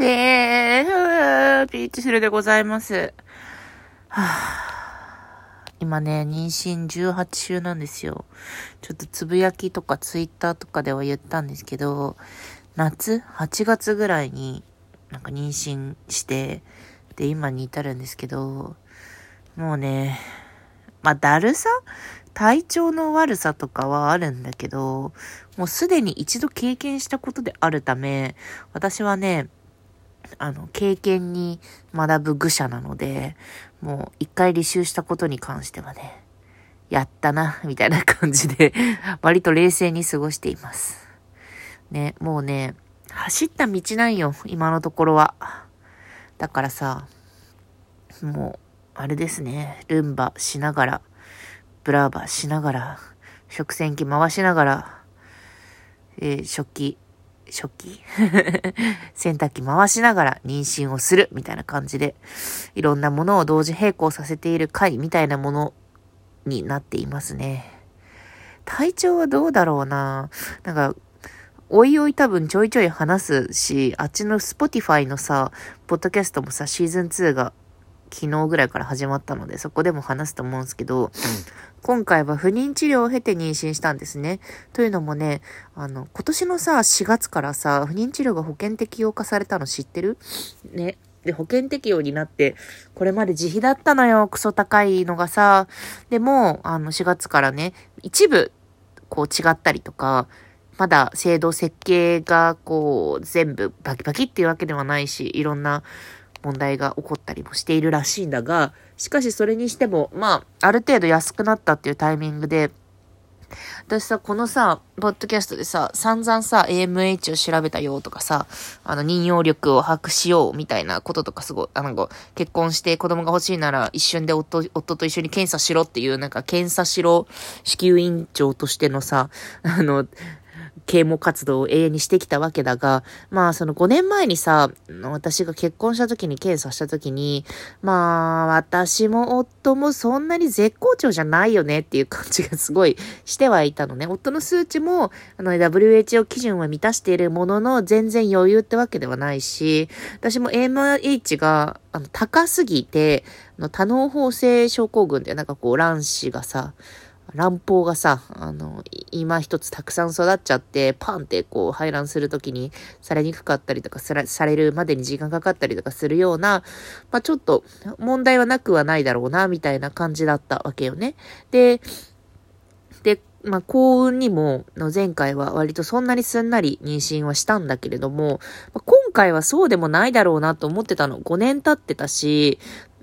えー、ピーチフルでございます。はぁ、今ね、妊娠18週なんですよ。ちょっとつぶやきとかツイッターとかでは言ったんですけど、夏 ?8 月ぐらいになんか妊娠して、で、今に至るんですけど、もうね、まあ、だるさ？体調の悪さとかはあるんだけど、もうすでに一度経験したことであるため、私はね、あの、経験に学ぶ愚者なので、もう一回履修したことに関してはね、やったな、みたいな感じで、割と冷静に過ごしています。ね、もうね、走った道ないよ、今のところは。だからさ、もう、あれですね、ルンバしながら、ブラーバしながら、食洗機回しながら、えー、食器食器 洗濯機回しながら妊娠をするみたいな感じで、いろんなものを同時並行させている回みたいなものになっていますね。体調はどうだろうななんか、おいおい多分ちょいちょい話すし、あっちの Spotify のさ、ポッドキャストもさ、シーズン2が昨日ぐらいから始まったので、そこでも話すと思うんですけど、今回は不妊治療を経て妊娠したんですね。というのもね、あの、今年のさ、4月からさ、不妊治療が保険適用化されたの知ってる？ね。で、保険適用になって、これまで自費だったのよ、クソ高いのがさ。でも、あの、4月からね、一部、こう違ったりとか、まだ制度設計がこう全部バキバキっていうわけではないし、いろんな問題が起こったりもしているらしいんだが、しかしそれにしても、まあ、ある程度安くなったっていうタイミングで、私さ、このさ、ポッドキャストでさ、散々さ、AMH を調べたよとかさ、あの、妊用力を把握しようみたいなこととかすごい、あの、結婚して子供が欲しいなら一瞬で夫、夫と一緒に検査しろっていう、なんか検査しろ、子宮委員長としてのさ、あの、啓蒙活動を永遠にしてきたわけだが、まあその5年前にさ、私が結婚した時に検査した時に、まあ私も夫もそんなに絶好調じゃないよねっていう感じがすごいしてはいたのね。夫の数値も、あの WHO 基準は満たしているものの全然余裕ってわけではないし、私も AMH があの高すぎて、あの多脳胞性症候群ってなんかこう卵子がさ、乱暴がさ、あの、今一つたくさん育っちゃって、パンってこう排卵するときにされにくかったりとかされるまでに時間かかったりとかするような、まあちょっと問題はなくはないだろうな、みたいな感じだったわけよね。で、で、まあ幸運にも、の前回は割とそんなにすんなり妊娠はしたんだけれども、まあ、今回はそうでもないだろうなと思ってたの。5年経ってたし、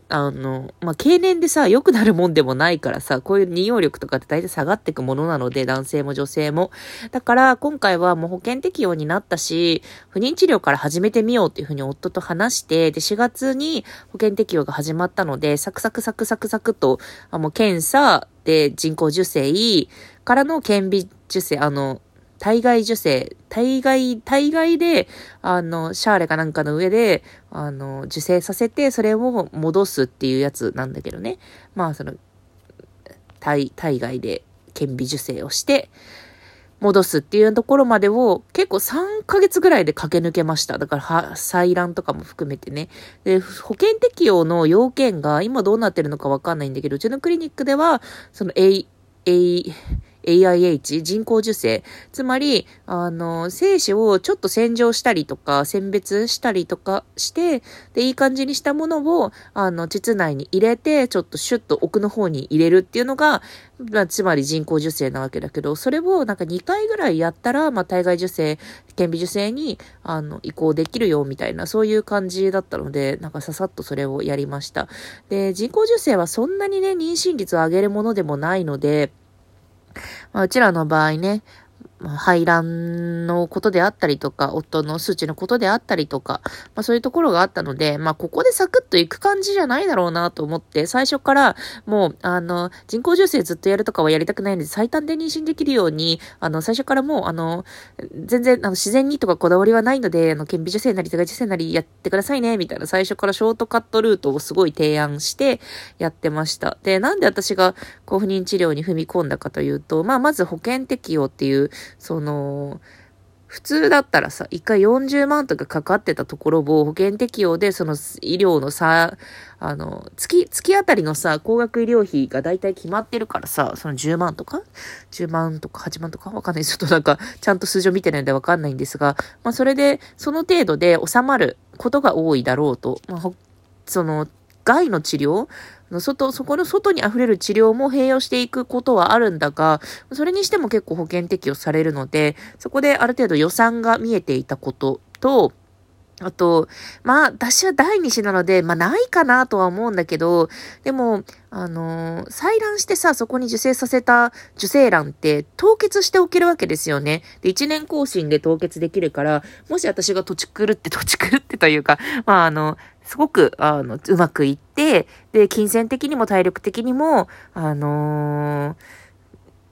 あの、まあ、経年でさ、良くなるもんでもないからさ、こういう利用力とかって大体下がっていくものなので、男性も女性も。だから、今回はもう保険適用になったし、不妊治療から始めてみようっていうふうに夫と話して、で、4月に保険適用が始まったので、サクサクサクサクサクと、あもう検査で人工授精からの顕微授精、あの、体外受精、体外、体外で、あの、シャーレかなんかの上で、あの、受精させて、それを戻すっていうやつなんだけどね。まあ、その、体、体外で顕微授精をして、戻すっていうところまでを結構3ヶ月ぐらいで駆け抜けました。だからは、採卵とかも含めてね。で、保険適用の要件が今どうなってるのかわかんないんだけど、うちのクリニックでは、その A、A、AIH、人工授精。つまり、あの、精子をちょっと洗浄したりとか、選別したりとかして、で、いい感じにしたものを、あの、膣内に入れて、ちょっとシュッと奥の方に入れるっていうのが、まあ、つまり人工授精なわけだけど、それをなんか2回ぐらいやったら、まあ、体外受精、顕微授精に、あの、移行できるよ、みたいな、そういう感じだったので、なんかささっとそれをやりました。で、人工授精はそんなにね、妊娠率を上げるものでもないので、まあ、うちらの場合ね、排卵のことであったりとか、夫の数値のことであったりとか、まあそういうところがあったので、まあここでサクッといく感じじゃないだろうなと思って、最初からもう、あの、人工授精ずっとやるとかはやりたくないので、最短で妊娠できるように、あの、最初からもう、あの、全然、あの、自然にとかこだわりはないので、あの、顕微授精なり、手外受精なりやってくださいね、みたいな最初からショートカットルートをすごい提案してやってました。で、なんで私が、こう、不妊治療に踏み込んだかというと、まあまず保険適用っていう、その、普通だったらさ、1回40万とかかかってたところを保険適用でその医療のさ、あの、月、月あたりのさ、高額医療費が大体決まってるからさ、その10万とか ?10 万とか8万とかわかんない。ちょっとなんか、ちゃんと数字を見てないんでわかんないんですが、まあそれで、その程度で収まることが多いだろうと。まあ、その、害の治療外、そこの外に溢れる治療も併用していくことはあるんだが、それにしても結構保険適用されるので、そこである程度予算が見えていたことと、あと、まあ、私は第二子なので、まあ、ないかなとは思うんだけど、でも、あのー、採卵してさ、そこに受精させた受精卵って凍結しておけるわけですよね。で、一年更新で凍結できるから、もし私が土地狂って、土地狂ってというか、まあ、あの、すごく、あの、うまくいって、で、金銭的にも体力的にも、あのー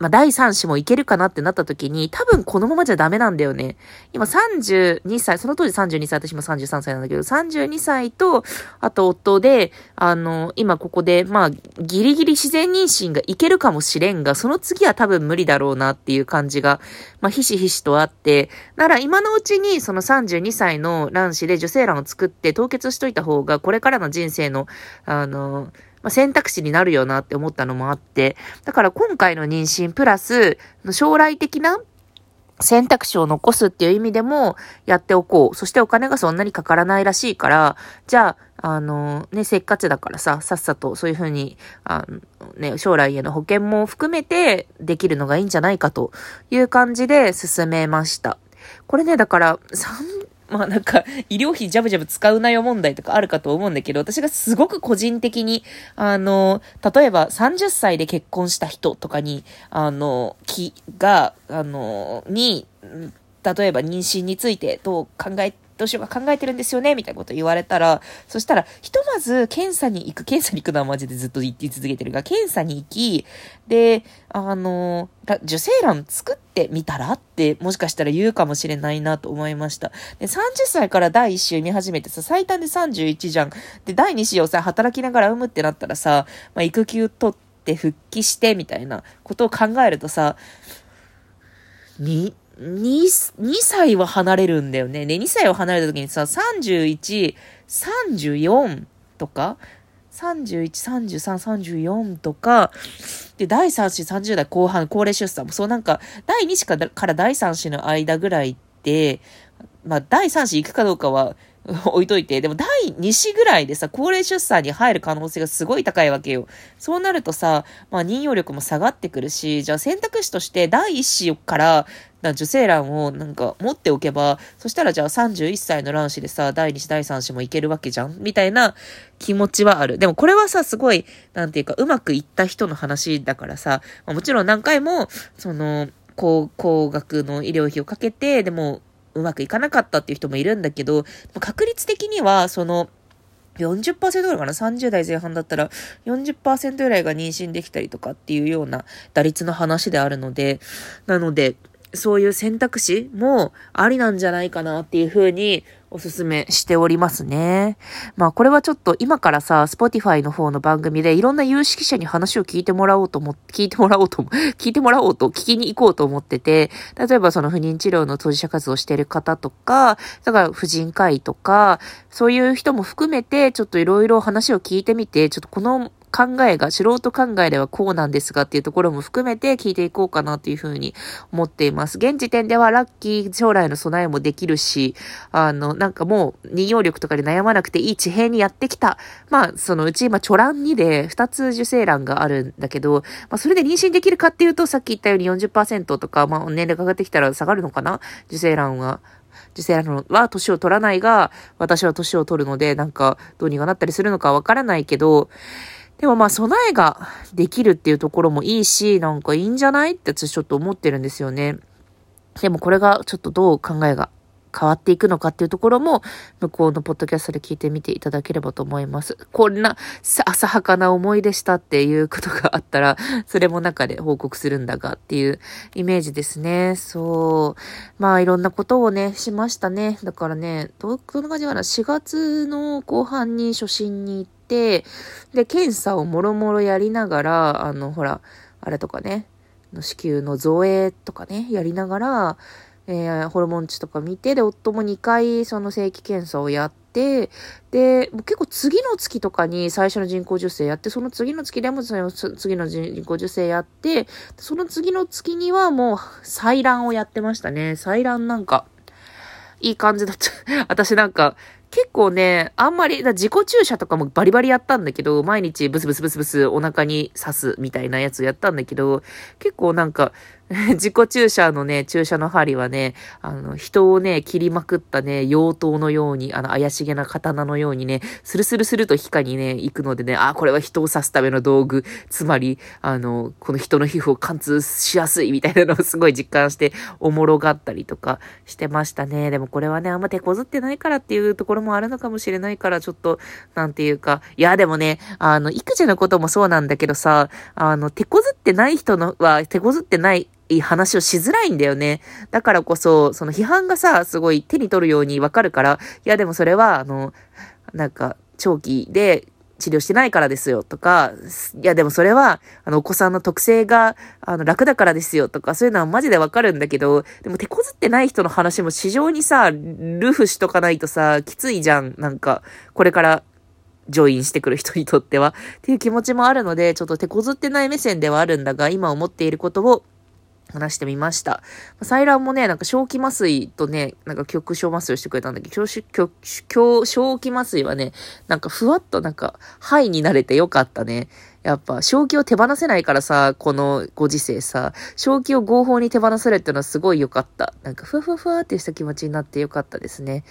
まあ、第3子もいけるかなってなった時に、多分このままじゃダメなんだよね。今32歳、その当時32歳、私も33歳なんだけど、32歳と、あと夫で、あの、今ここで、まあ、ギリギリ自然妊娠がいけるかもしれんが、その次は多分無理だろうなっていう感じが、まあ、ひしひしとあって、なら今のうちにその32歳の卵子で受精卵を作って凍結しといた方が、これからの人生の、あの、まあ、選択肢になるよなって思ったのもあって、だから今回の妊娠プラス、将来的な選択肢を残すっていう意味でもやっておこう。そしてお金がそんなにかからないらしいから、じゃあ、あの、ね、せっかちだからさ、さっさとそういうふうに、あね、将来への保険も含めてできるのがいいんじゃないかという感じで進めました。これね、だから、まあなんか、医療費ジャブジャブ使うなよ問題とかあるかと思うんだけど、私がすごく個人的に、あの、例えば30歳で結婚した人とかに、あの、き、が、あの、に、例えば妊娠についてどう考えどうしようか考えてるんですよねみたいなこと言われたら、そしたら、ひとまず検査に行く、検査に行くのはマジでずっと言って続けてるが、検査に行き、で、あの、受精卵作ってみたらって、もしかしたら言うかもしれないなと思いました。で、30歳から第1子産み始めてさ、最短で31じゃん。で、第2子をさ、働きながら産むってなったらさ、まあ、育休取って復帰して、みたいなことを考えるとさ、に、2、2歳は離れるんだよね。で、2歳を離れた時にさ、31、34とか、31、33、34とか、で、第3子30代後半、高齢出産も、そう。なんか、第2子から第3子の間ぐらいって、まあ、第3子行くかどうかは、置いといて、でも第2子ぐらいでさ、高齢出産に入る可能性がすごい高いわけよ。そうなるとさ、まあ妊用力も下がってくるし、じゃあ選択肢として第1子から受精卵をなんか持っておけば、そしたらじゃあ31歳の卵子でさ、第2子第3子もいけるわけじゃん？みたいな気持ちはある。でもこれはさ、すごい、なんていうか、うまくいった人の話だからさ、まあ、もちろん何回も、その、高、高額の医療費をかけて、でも、うまくいかなかったっていう人もいるんだけど、確率的には、その、40%ぐらいかな ?30 代前半だったら40%ぐらいが妊娠できたりとかっていうような打率の話であるので、なので、そういう選択肢もありなんじゃないかなっていうふうにおすすめしておりますね。まあこれはちょっと今からさ、Spotify の方の番組でいろんな有識者に話を聞いてもらおうと思って、聞いてもらおうと、聞いてもらおうと聞きに行こうと思ってて、例えばその不妊治療の当事者活動してる方とか、だから婦人科医とか、そういう人も含めてちょっといろいろ話を聞いてみて、ちょっとこの考えが、素人考えではこうなんですがっていうところも含めて聞いていこうかなというふうに思っています。現時点ではラッキー将来の備えもできるし、あの、なんかもう、妊用力とかで悩まなくていい地平にやってきた。まあ、そのうち今、チョラン2で2つ受精卵があるんだけど、まあ、それで妊娠できるかっていうと、さっき言ったように40%とか、まあ、年齢が上がってきたら下がるのかな？受精卵は。受精卵は年を取らないが、私は年を取るので、なんか、どうにかなったりするのかわからないけど、でもまあ備えができるっていうところもいいし、なんかいいんじゃないって私ちょっと思ってるんですよね。でもこれがちょっとどう考えが変わっていくのかっていうところも、向こうのポッドキャストで聞いてみていただければと思います。こんな浅はかな思いでしたっていうことがあったら、それも中で報告するんだがっていうイメージですね。そう。まあいろんなことをね、しましたね。だからね、ど、どんな感じかな ?4 月の後半に初心に行って、て、で、検査をもろもろやりながら、あの、ほら、あれとかね、子宮の造影とかね、やりながら、えー、ホルモン値とか見て、で、夫も2回その正規検査をやって、で、結構次の月とかに最初の人工授精やって、その次の月でもその次の人工授精やって、その次の月にはもう採卵をやってましたね。採卵なんか、いい感じだった。私なんか、結構ね、あんまり、自己注射とかもバリバリやったんだけど、毎日ブスブスブスブスお腹に刺すみたいなやつやったんだけど、結構なんか、自己注射のね、注射の針はね、あの、人をね、切りまくったね、妖刀のように、あの、怪しげな刀のようにね、スルスルスルと皮下にね、行くのでね、あ、これは人を刺すための道具、つまり、あの、この人の皮膚を貫通しやすいみたいなのをすごい実感して、おもろがったりとかしてましたね。でもこれはね、あんま手こずってないからっていうところもあるのかもしれないから、ちょっと、なんていうか、いや、でもね、あの、育児のこともそうなんだけどさ、あの、手こずってない人のは、手こずってないい話をしづらいんだよね。だからこそ、その批判がさ、すごい手に取るようにわかるから、いやでもそれは、あの、なんか、長期で治療してないからですよとか、いやでもそれは、あの、お子さんの特性が、あの、楽だからですよとか、そういうのはマジでわかるんだけど、でも手こずってない人の話も市場にさ、ルフしとかないとさ、きついじゃん。なんか、これからジョインしてくる人にとっては。っていう気持ちもあるので、ちょっと手こずってない目線ではあるんだが、今思っていることを話してみました。採卵もね、なんか正気麻酔とね、なんか局所麻酔をしてくれたんだけど、正気麻酔はね、なんかふわっとなんか、肺になれてよかったね。やっぱ、正気を手放せないからさ、このご時世さ、正気を合法に手放せるっていうのはすごい良かった。なんか、ふわふわふわってした気持ちになってよかったですね。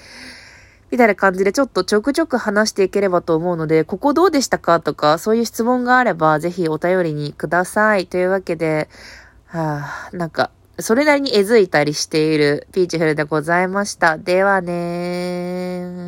みたいな感じでちょっとちょくちょく話していければと思うので、ここどうでしたかとか、そういう質問があれば、ぜひお便りにください。というわけで、はあ、なんか、それなりにえずいたりしているピーチフルでございました。ではねー。